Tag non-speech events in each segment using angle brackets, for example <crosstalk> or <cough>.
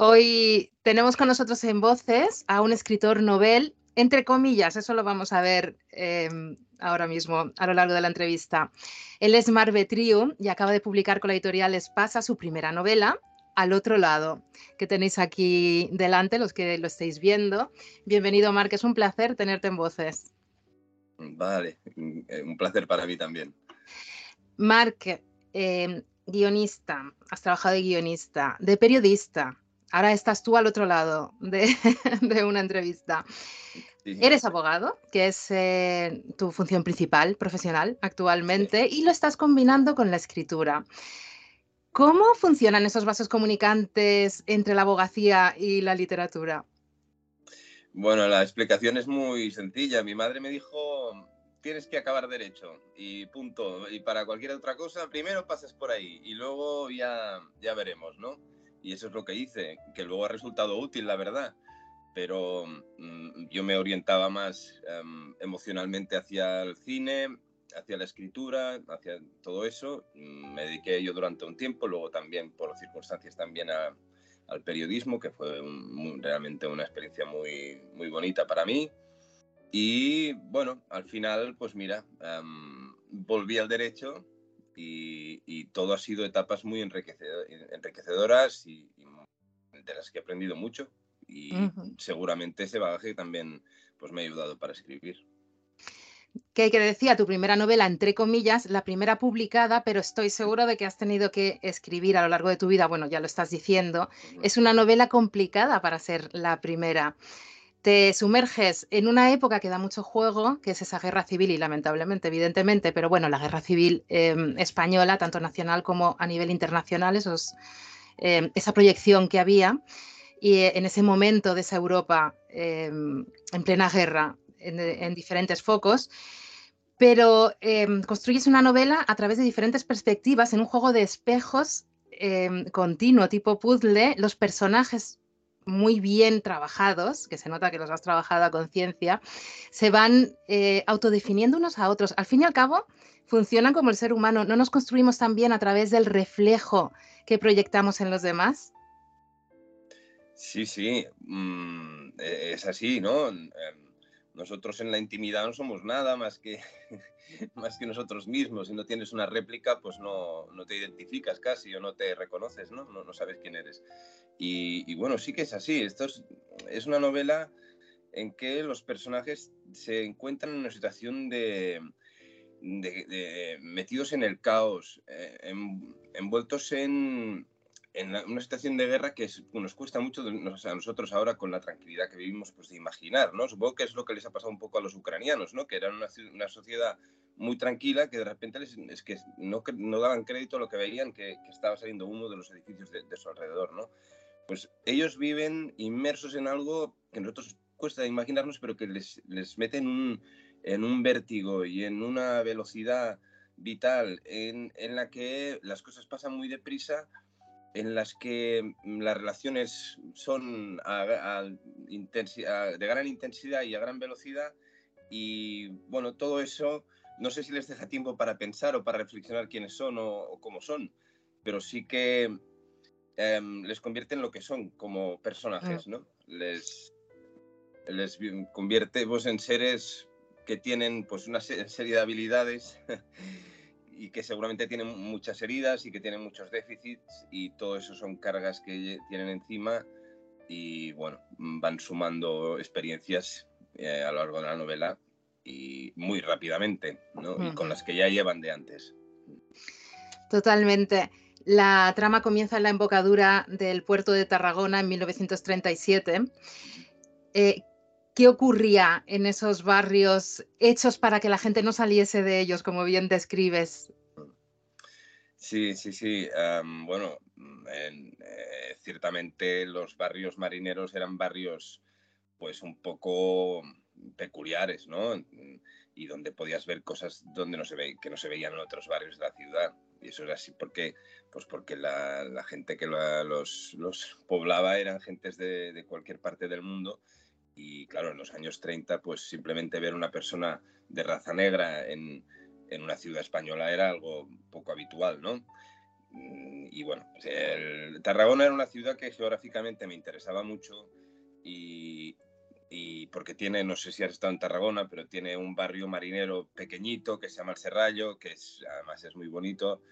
Hoy tenemos con nosotros en voces a un escritor novel, entre comillas, eso lo vamos a ver em, ahora mismo a lo largo de la entrevista. Él es Mar Betriu y acaba de publicar con la editorial Espasa su primera novela, Al otro lado, que tenéis aquí delante, los que lo estáis viendo. Bienvenido, Marc, es un placer tenerte en voces. Vale, eh, un placer para mí también. Marc, em, guionista, has trabajado de guionista, de periodista, ahora estás tú al otro lado de, <laughs> una entrevista. Eres abogado, que es eh, tu función principal, profesional, actualmente, y lo estás combinando con la escritura. ¿Cómo funcionan esos vasos comunicantes entre la abogacía y la literatura? Bueno, la explicación es muy sencilla. Mi madre me dijo, tienes que acabar derecho y punto. Y para cualquier otra cosa, primero pasas por ahí y luego ya, ya veremos, ¿no? Y eso es lo que hice, que luego ha resultado útil, la verdad. Pero mm, yo me orientaba más em, emocionalmente hacia el cine, hacia la escritura, hacia todo eso. Mm, me dediqué yo durante un tiempo, luego también por circunstancias también al periodismo, que fue realmente una experiencia muy, muy bonita para mí. Y bueno, al final, pues mira, em, volví al derecho y, todo ha sido etapas muy enriquecedoras y, de las que he aprendido mucho y seguramente ese bagaje también pues, me ha ayudado para escribir. Que, que decía tu primera novela, entre comillas, la primera publicada, pero estoy seguro de que has tenido que escribir a lo largo de tu vida, bueno, ya lo estás diciendo, es una novela complicada para ser la primera te sumerges en una época que da mucho juego, que es esa guerra civil y lamentablemente, evidentemente, pero bueno, la guerra civil em, española, tanto nacional como a nivel internacional, em, esa proyección que había. Y eh, en ese momento de esa Europa em, en plena guerra, en, diferentes focos, pero construyes una novela a través de diferentes perspectivas en un juego de espejos continuo, tipo puzzle. Los personajes muy bien trabajados, que se nota que los has trabajado a conciencia, se van eh, autodefiniendo unos a otros. Al fin y al cabo, funcionan como el ser humano. ¿No nos construimos también a través del reflejo que proyectamos en los demás? Sí, sí, mm, e-, es así, ¿no? Em, nosotros en la intimidad no somos nada más que, <laughs> más que nosotros mismos. Si no tienes una réplica, pues no, no te identificas casi o no te reconoces, ¿no? No, no sabes quién eres. Y, bueno, sí que es así. Esto es, una novela en que los personajes se encuentran en una situación de, metidos en el caos, eh, envueltos en, una situación de guerra que nos cuesta mucho a nosotros ahora con la tranquilidad que vivimos pues de imaginar, ¿no? Supongo que es lo que les ha pasado un poco a los ucranianos, ¿no? Que eran una, sociedad muy tranquila que de repente les, es que no, no daban crédito a lo que veían que, estaba saliendo humo de los edificios de, de su alrededor, ¿no? pues ellos viven inmersos en algo que nosotros cuesta imaginarnos, pero que les, les mete en un, en un vértigo y en una velocidad vital en, en, la que las cosas pasan muy deprisa, en las que las relaciones son a, de gran intensidad y a gran velocidad. Y bueno, todo eso no sé si les deja tiempo para pensar o para reflexionar quiénes son o, o cómo son, pero sí que Em, les convierte en lo que son como personajes, ¿no? Les, les convierte pues, en seres que tienen pues, una serie de habilidades <laughs> y que seguramente tienen muchas heridas y que tienen muchos déficits y todo eso son cargas que tienen encima y bueno, van sumando experiencias eh, a lo largo de la novela y muy rápidamente, ¿no? Y con las que ya llevan de antes. Totalmente. La trama comienza en la embocadura del puerto de Tarragona en 1937. Eh, ¿Qué ocurría en esos barrios hechos para que la gente no saliese de ellos, como bien describes? Sí, sí, sí. bueno, eh, ciertamente los barrios marineros eran barrios pues un poco peculiares, ¿no? Y donde podías ver cosas donde no se ve, que no se veían en otros barrios de la ciudad. Y eso era así porque, pues porque la, gente que los, los, poblaba eran gentes de, de, cualquier parte del mundo. Y claro, en los años 30, pues simplemente ver una persona de raza negra en, en una ciudad española era algo poco habitual, ¿no? y bueno, Tarragona era una ciudad que geográficamente me interesaba mucho y, y, porque tiene, no sé si has estado en Tarragona, pero tiene un barrio marinero pequeñito que se llama El Serrallo, que además es muy bonito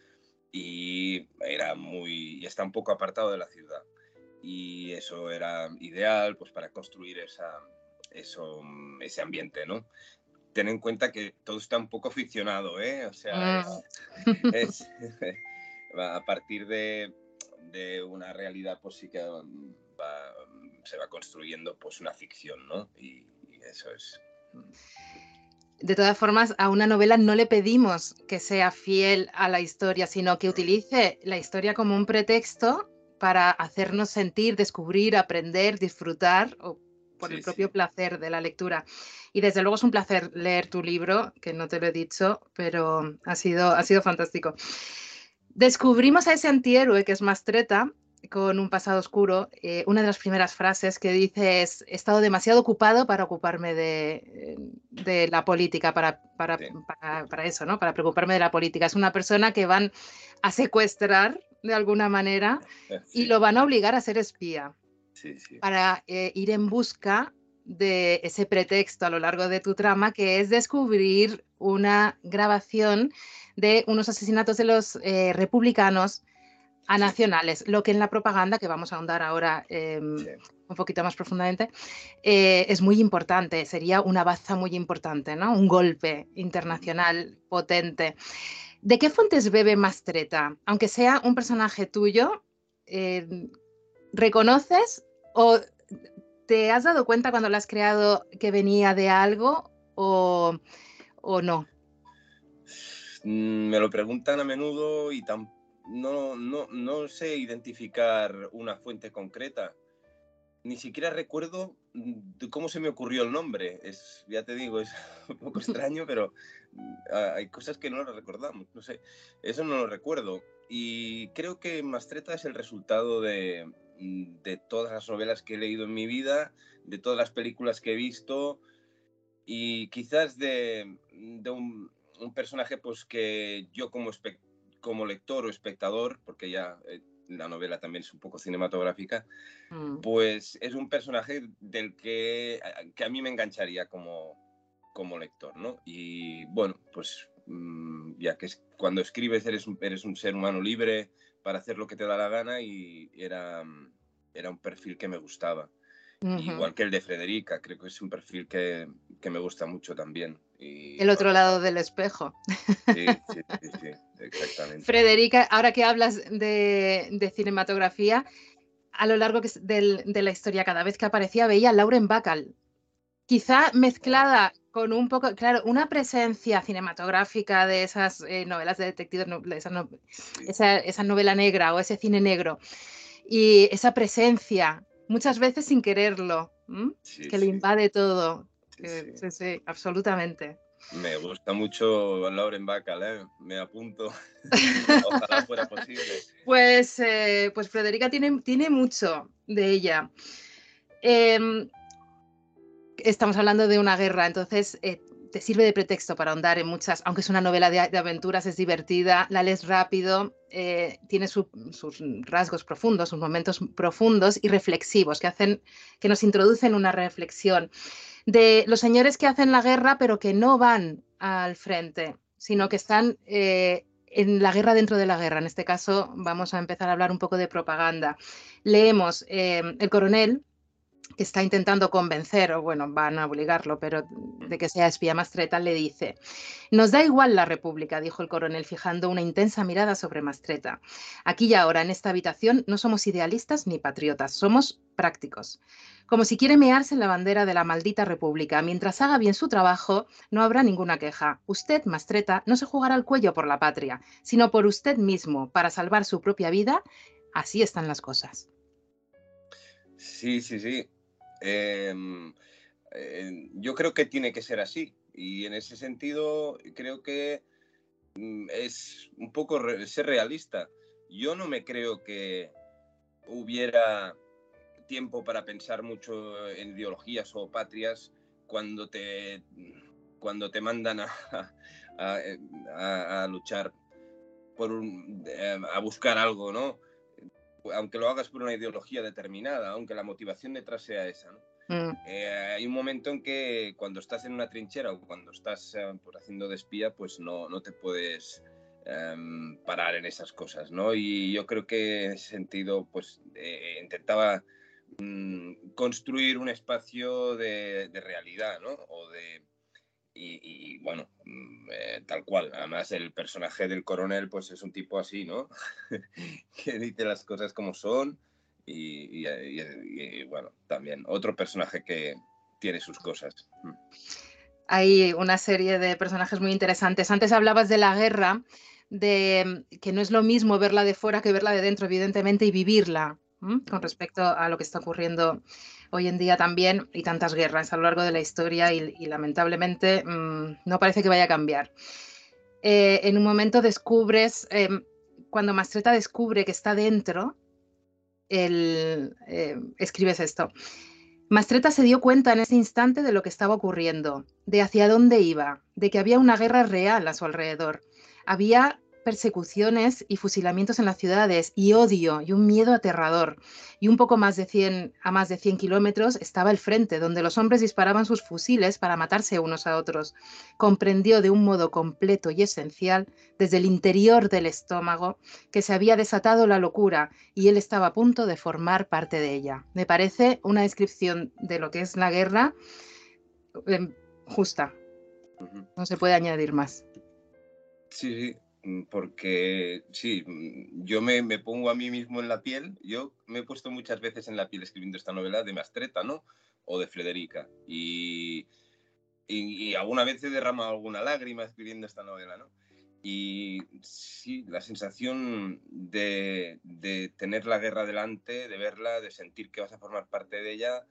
y era muy y está un poco apartado de la ciudad y eso era ideal pues para construir esa, eso, ese ambiente, ¿no? Ten en cuenta que todo está un poco ficcionado, ¿eh? O sea, es, <laughs> <laughs> a partir de, de, una realidad pues sí que se va construyendo pues una ficción, ¿no? Y, y eso es... De todas formas, a una novela no le pedimos que sea fiel a la historia, sino que utilice la historia como un pretexto para hacernos sentir, descubrir, aprender, disfrutar o por el propio placer de la lectura. Y desde luego es un placer leer tu libro, que no te lo he dicho, pero ha sido, ha sido fantástico. Descubrimos a ese antihéroe que es Mastreta con un pasado oscuro. Eh, una de las primeras frases que dice es, he estado demasiado ocupado para ocuparme de, de la política, para, para, para, para, eso, ¿no? Para preocuparme de la política. Es una persona que van a secuestrar de alguna manera y lo van a obligar a ser espía para eh, ir en busca de ese pretexto a lo largo de tu trama, que es descubrir una grabación de unos asesinatos de los eh, republicanos a nacionales, lo que en la propaganda, que vamos a ahondar ahora em, un poquito más profundamente, eh, es muy importante, sería una baza muy importante, ¿no? un golpe internacional potente. ¿De qué fuentes bebe Mastreta? Aunque sea un personaje tuyo, eh, ¿reconoces o te has dado cuenta cuando lo has creado que venía de algo o, no? Mm, me lo preguntan a menudo y no, no, no sé identificar una fuente concreta ni siquiera recuerdo cómo se me ocurrió el nombre. Es, ya te digo, es <laughs> un poco extraño, pero mm, hay cosas que no lo recordamos. No sé, eso no lo recuerdo. Y creo que Mastreta es el resultado de, mm, de todas las novelas que he leído en mi vida, de todas las películas que he visto y quizás de, de un, personaje pues que yo como, como lector o espectador, porque ya la novela también es un poco cinematográfica, mm. pues es un personaje del que, que a mí me engancharía como, como lector, ¿no? Y bueno, pues mm, ya que es, cuando escribes eres un, eres un ser humano libre para hacer lo que te da la gana y era, era un perfil que me gustaba. Igual que el de Frederica, creo que es un perfil que, que me gusta mucho también. Y, el otro lado del espejo. Sí, sí, sí, <laughs> exactamente. Frederica, ahora que hablas de, de cinematografía, a lo largo de, de la historia, cada vez que aparecía veía a Lauren Bacall, quizá mezclada con un poco, claro, una presencia cinematográfica de esas eh, novelas de detectives, esa, esa, esa, novela negra o ese cine negro, y esa presencia muchas veces sin quererlo, que le invade todo. Sí, sí, absolutamente. Me gusta mucho Lauren Bacall, ¿eh? me apunto. <laughs> Ojalá fuera posible. Pues, eh, pues Frederica tiene, tiene mucho de ella. Em, estamos hablando de una guerra, entonces eh, te sirve de pretexto para ahondar en muchas, aunque es una novela de, aventuras, es divertida, la lees rápido, eh, tiene sus rasgos profundos, sus momentos profundos y reflexivos que hacen, que nos introducen una reflexión de los señores que hacen la guerra pero que no van al frente, sino que están eh, en la guerra dentro de la guerra. En este caso vamos a empezar a hablar un poco de propaganda. Leemos eh, El coronel, que está intentando convencer, o bueno, van a obligarlo, pero de que sea espía Mastreta, le dice, nos da igual la República, dijo el coronel, fijando una intensa mirada sobre Mastreta. Aquí y ahora, en esta habitación, no somos idealistas ni patriotas, somos prácticos. Como si quiere mearse en la bandera de la maldita República. Mientras haga bien su trabajo, no habrá ninguna queja. Usted, Mastreta, no se jugará el cuello por la patria, sino por usted mismo, para salvar su propia vida. Así están las cosas. Sí, sí, sí. Em, eh, yo creo que tiene que ser así y en ese sentido creo que mm, es un poco ser realista. Yo no me creo que hubiera tiempo para pensar mucho en ideologías o patrias cuando te, cuando te mandan a, <laughs> a, luchar por eh, a buscar algo, ¿no? Aunque lo hagas por una ideología determinada, aunque la motivación detrás sea esa, ¿no? Mm. Eh, hay un momento en que cuando estás en una trinchera o cuando estás eh, pues, haciendo de espía, pues no, no te puedes em, parar en esas cosas, ¿no? Y yo creo que en ese sentido, pues intentaba mm, construir un espacio de, de, realidad, ¿no? O de, y, bueno, mm, eh, tal cual. Además, el personaje del coronel, pues es un tipo así, ¿no? <laughs> que dice las cosas como son. Y, bueno, también otro personaje que tiene sus cosas. Mm. Hay una serie de personajes muy interesantes. Antes hablabas de la guerra, de que no es lo mismo verla de fuera que verla de dentro, evidentemente, y vivirla con respecto a lo que está ocurriendo hoy en día también y tantas guerras a lo largo de la historia y, lamentablemente mm, no parece que vaya a cambiar. Eh, en un momento descubres, em, cuando Mastreta descubre que está dentro, el, em, escribes esto. Mastreta se dio cuenta en ese instante de lo que estaba ocurriendo, de hacia dónde iba, de que había una guerra real a su alrededor. Había persecuciones y fusilamientos en las ciudades y odio y un miedo aterrador. Y un poco más de 100, a más de 100 kilómetros estaba el frente, donde los hombres disparaban sus fusiles para matarse unos a otros. Comprendió de un modo completo y esencial, desde el interior del estómago, que se había desatado la locura y él estaba a punto de formar parte de ella. Me parece una descripción de lo que es la guerra em, justa. No se puede añadir más. Sí, porque sí, mm, yo me, pongo a mí mismo en la piel, yo me he puesto muchas veces en la piel escribiendo esta novela de Mastreta, ¿no? O de Frederica. Y, y, alguna vez he derramado alguna lágrima escribiendo esta novela, ¿no? Y sí, la sensación de, de, tener la guerra delante, de verla, de sentir que vas a formar parte de ella,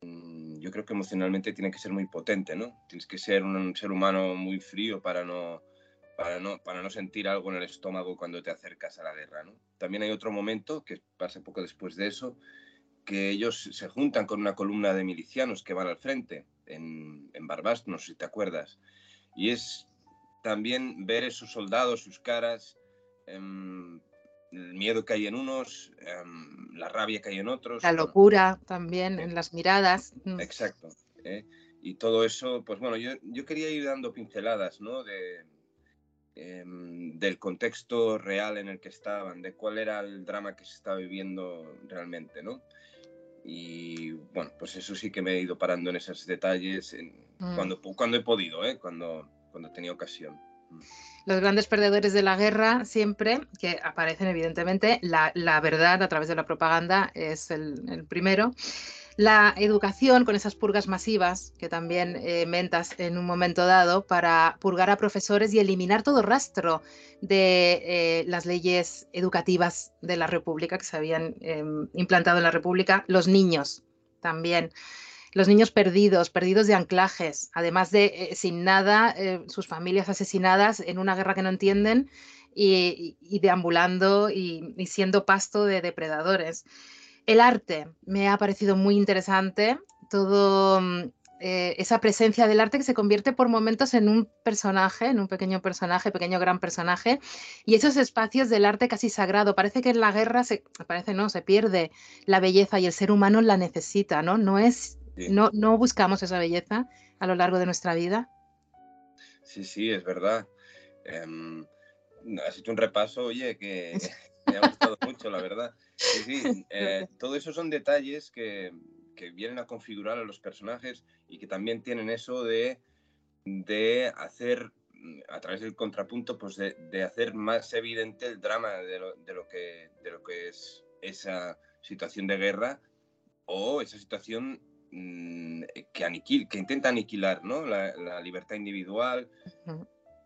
mm, yo creo que emocionalmente tiene que ser muy potente, ¿no? Tienes que ser un ser humano muy frío para no para no, para no sentir algo en el estómago cuando te acercas a la guerra. ¿no? También hay otro momento, que pasa poco después de eso, que ellos se juntan con una columna de milicianos que van al frente en, en Barbast, no sé si te acuerdas. Y es también ver esos soldados, sus caras, em, el miedo que hay en unos, em, la rabia que hay en otros. La locura también en las miradas. Mm. Exacto. ¿eh? Y todo eso, pues bueno, yo, yo, quería ir dando pinceladas, ¿no? De, Em, del contexto real en el que estaban, de cuál era el drama que se estaba viviendo realmente, ¿no? Y bueno, pues eso sí que me he ido parando en esos detalles mm. cuando, cuando he podido, ¿eh? cuando, cuando tenía ocasión. Mm. Los grandes perdedores de la guerra siempre, que aparecen evidentemente, la, la verdad a través de la propaganda es el, el primero. La educación con esas purgas masivas que también eh, mentas en un momento dado para purgar a profesores y eliminar todo rastro de eh, las leyes educativas de la República que se habían em, implantado en la República, los niños también. Los niños perdidos, perdidos de anclajes, además de eh, sin nada, sus familias asesinadas en una guerra que no entienden y, deambulando y, y siendo pasto de depredadores. El arte me ha parecido muy interesante, todo mm, eh, esa presencia del arte que se convierte por momentos en un personaje, en un pequeño personaje, pequeño gran personaje, y esos espacios del arte casi sagrado. Parece que en la guerra se, parece no, se pierde la belleza y el ser humano la necesita, ¿no? No es, no, no buscamos esa belleza a lo largo de nuestra vida. Sí, sí, es verdad. Em, has hecho un repaso, oye, que me ha gustado mucho, la verdad. Sí, <laughs> eh, todo eso son detalles que, que, vienen a configurar a los personajes y que también tienen eso de, de hacer, a través del contrapunto, pues de, de hacer más evidente el drama de lo, de lo, que, de lo que es esa situación de guerra o esa situación mm, que, aniquil, que intenta aniquilar ¿no? la, la libertad individual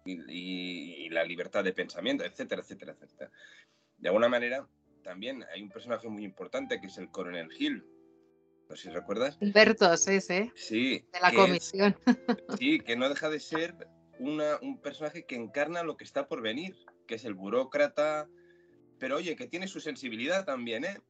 y, y, la libertad de pensamiento, etcétera, etcétera, etcétera. De alguna manera, también hay un personaje muy importante que es el coronel Hill. No sé si recuerdas. Humberto, sí, sí. Sí. De la comisión. <laughs> sí, que no deja de ser una, un personaje que encarna lo que está por venir, que es el burócrata, pero oye, que tiene su sensibilidad también, ¿eh?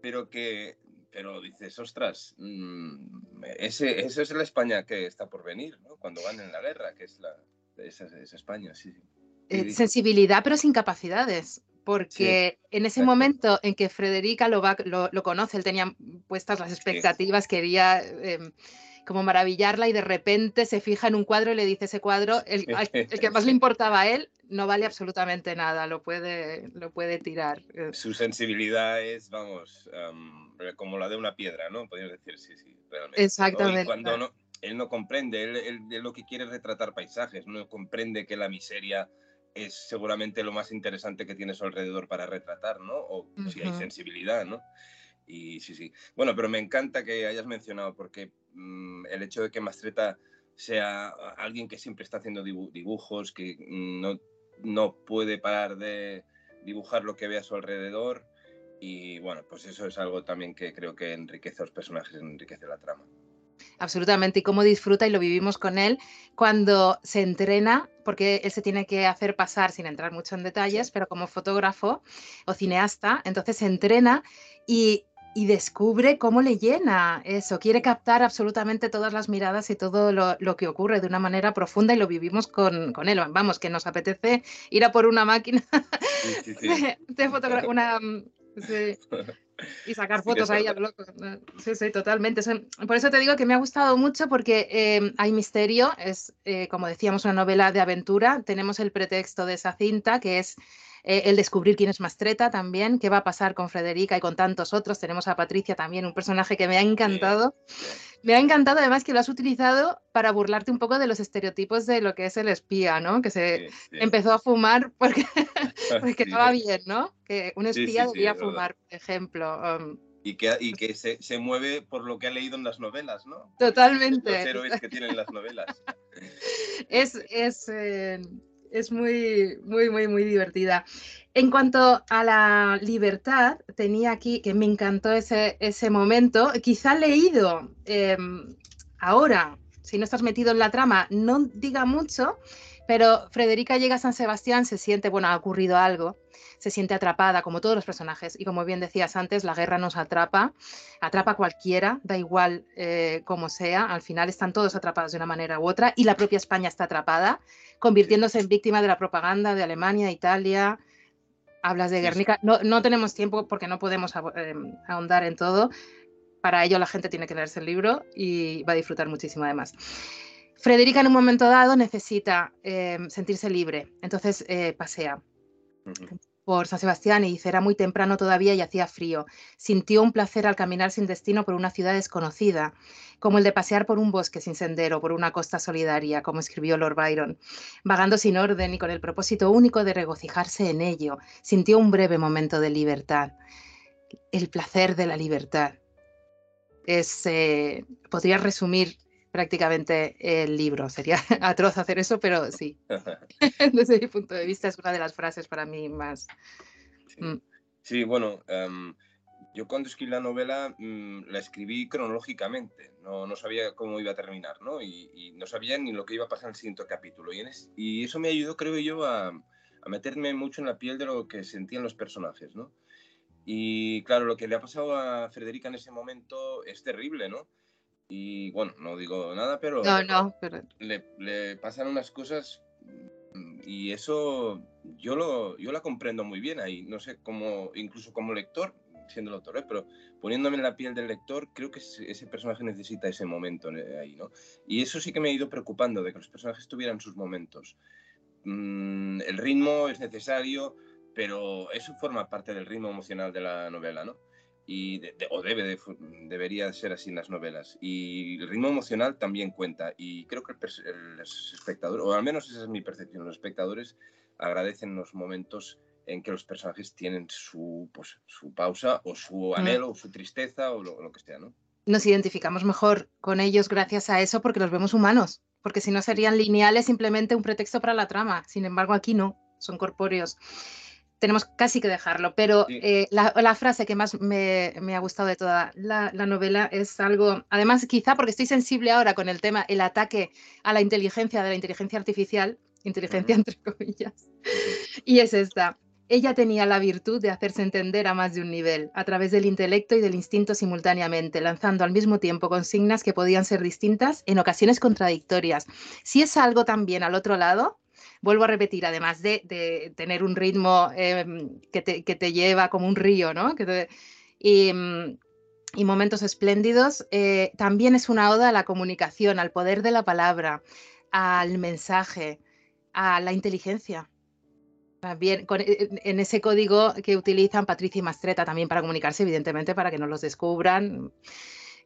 Pero que, pero dices, ostras, mmm, ese, eso es la España que está por venir, ¿no? Cuando van en la guerra, que es la, esa, esa España, sí, sí eh, sensibilidad, pero sin capacidades. Porque en ese momento en que Frederica lo, va, lo, conoce, él tenía puestas las expectativas, quería em, como maravillarla y de repente se fija en un cuadro y le dice ese cuadro, el, el, que más le <laughs> importaba a él, no vale absolutamente nada, lo puede, lo puede tirar. Eh. Su sensibilidad es, vamos, como la de una piedra, ¿no? Podríamos decir, sí, sí, realmente. Exactamente. cuando no, él no comprende, él, lo que quiere es retratar paisajes, no comprende que la miseria es seguramente lo más interesante que tiene a su alrededor para retratar, ¿no? O si hay sensibilidad, ¿no? Y sí, sí. Bueno, pero me encanta que hayas mencionado, porque mm, el hecho de que Mastreta sea alguien que siempre está haciendo dibujos, que no, no puede parar de dibujar lo que ve a su alrededor, y bueno, pues eso es algo también que creo que enriquece a los personajes, enriquece la trama absolutamente, y cómo disfruta, y lo vivimos con él, cuando se entrena, porque él se tiene que hacer pasar, sin entrar mucho en detalles, pero como fotógrafo o cineasta, entonces se entrena y, descubre cómo le llena eso, quiere captar absolutamente todas las miradas y todo lo, que ocurre de una manera profunda y lo vivimos con, él. Vamos, que nos apetece ir a por una máquina <laughs> de, fotografía, una, <laughs> <laughs> y sacar fotos ahí a loco. Sí, sí, totalmente. Por eso te digo que me ha gustado mucho porque em, hay misterio, es, eh, como decíamos, una novela de aventura. Tenemos el pretexto de esa cinta, que es eh, el descubrir quién es Mastreta también, qué va a pasar con Frederica y con tantos otros. Tenemos a Patricia también, un personaje que me ha encantado. Me ha encantado además que lo has utilizado para burlarte un poco de los estereotipos de lo que es el espía, ¿no? Que se empezó a fumar porque, <laughs> porque estaba bien, ¿no? Que un espía debía fumar, por ejemplo. Um, y que, y que se, se, mueve por lo que ha leído en las novelas, ¿no? Totalmente. Los héroes que tienen las novelas. <laughs> es, es, eh, es muy, muy, muy, muy divertida. En cuanto a la libertad, tenía aquí, que me encantó ese, ese momento, quizá leído em, ahora, si no estás metido en la trama, no diga mucho, pero Frederica llega a San Sebastián, se siente, bueno, ha ocurrido algo, se siente atrapada, como todos los personajes. Y como bien decías antes, la guerra nos atrapa, atrapa a cualquiera, da igual eh, como sea, al final están todos atrapados de una manera u otra, y la propia España está atrapada, convirtiéndose en víctima de la propaganda de Alemania, Italia. Hablas de Guernica, no, no tenemos tiempo porque no podemos em, ahondar en todo. Para ello la gente tiene que leerse el libro y va a disfrutar muchísimo además. Frederica en un momento dado necesita em, sentirse libre, entonces eh, pasea por San Sebastián y dice, era muy temprano todavía y hacía frío. Sintió un placer al caminar sin destino por una ciudad desconocida, como el de pasear por un bosque sin sendero, por una costa solidaria, como escribió Lord Byron. Vagando sin orden y con el propósito único de regocijarse en ello, sintió un breve momento de libertad. El placer de la libertad. Es, eh, podría resumir prácticamente el libro. Sería <laughs> atroz hacer eso, pero sí. <laughs> Desde mi punto de vista es una de las frases para mí más... Sí, mm. bueno, em, yo cuando escribí la novela mm, la escribí cronológicamente, no, no, sabía cómo iba a terminar, ¿no? Y, no sabía ni lo que iba a pasar en el siguiente capítulo. Y, y eso me ayudó, creo yo, a, a, meterme mucho en la piel de lo que sentían los personajes, ¿no? Y claro, lo que le ha pasado a Federica en ese momento es terrible, ¿no? Y bueno, no digo nada, pero, no, no, Le, le, pasan unas cosas mm, y eso yo, lo, yo la comprendo muy bien ahí. No sé cómo, incluso como lector, siendo lector, ¿eh? pero poniéndome en la piel del lector, creo que ese personaje necesita ese momento ahí, ¿no? Y eso sí que me ha ido preocupando, de que los personajes tuvieran sus momentos. Mm, el ritmo es necesario, pero eso forma parte del ritmo emocional de la novela, ¿no? Y o debe debería ser así en las novelas. Y el ritmo emocional también cuenta. Y creo que el, espectador, o al menos esa es mi percepción, los espectadores agradecen los momentos en que los personajes tienen su, pues, su pausa o su mm. anhelo o su tristeza o lo, que sea, ¿no? Nos identificamos mejor con ellos gracias a eso porque los vemos humanos, porque si no serían lineales simplemente un pretexto para la trama. Sin embargo, aquí no, son corpóreos tenemos casi que dejarlo, pero eh, la, frase que más me, ha gustado de toda la, novela es algo, además quizá porque estoy sensible ahora con el tema, el ataque a la inteligencia de la inteligencia artificial, inteligencia entre comillas, y es esta. Ella tenía la virtud de hacerse entender a más de un nivel, a través del intelecto y del instinto simultáneamente, lanzando al mismo tiempo consignas que podían ser distintas, en ocasiones contradictorias. Si es algo también al otro lado, vuelvo a repetir, además de, tener un ritmo em, que, te, lleva como un río, ¿no? Mm, y, momentos espléndidos, eh, también es una oda a la comunicación, al poder de la palabra, al mensaje, a la inteligencia. También e, en ese código que utilizan Patricia y Mastreta también para comunicarse, evidentemente, para que no los descubran.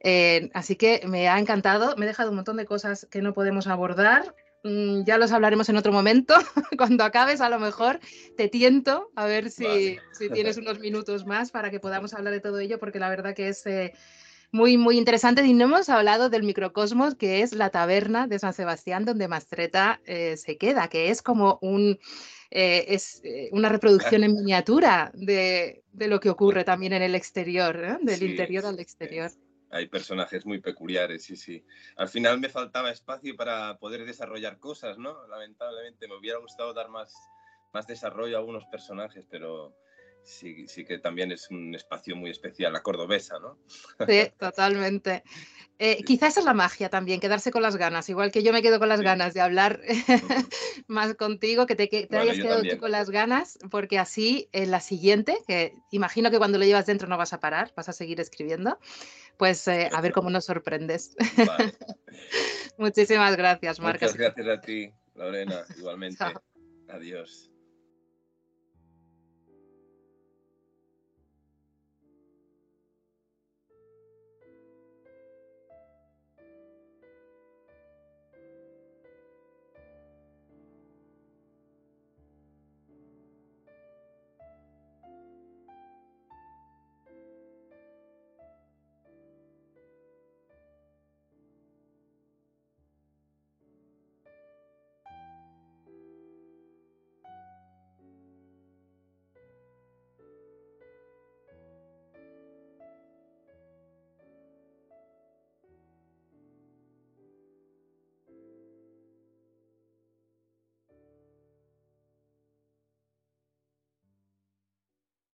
Eh, así que me ha encantado, me he dejado un montón de cosas que no podemos abordar. Mm, ya los hablaremos en otro momento. <laughs> Cuando acabes, a lo mejor te tiento a ver si, tienes unos minutos más para que podamos hablar de todo ello, porque la verdad que es eh, muy, muy interesante. Y no hemos hablado del microcosmos, que es la taberna de San Sebastián, donde Mastreta eh, se queda, que es como un eh, es eh, una reproducción en miniatura de, lo que ocurre también en el exterior, del interior al exterior. Hay personajes muy peculiares, sí, sí. Al final me faltaba espacio para poder desarrollar cosas, ¿no? Lamentablemente me hubiera gustado dar más, más desarrollo a algunos personajes, pero sí, sí que también es un espacio muy especial, la cordobesa, ¿no? Sí, totalmente. <laughs> Eh, quizá esa es la magia también, quedarse con las ganas, igual que yo me quedo con las ganas de hablar <laughs> más contigo, que te, hayas quedado tú con las ganas, porque así en la siguiente, que imagino que cuando lo llevas dentro no vas a parar, vas a seguir escribiendo, pues eh, a ver cómo nos sorprendes. <laughs> Muchísimas gracias, Marcos. Muchas gracias a ti, Lorena, igualmente. Adiós.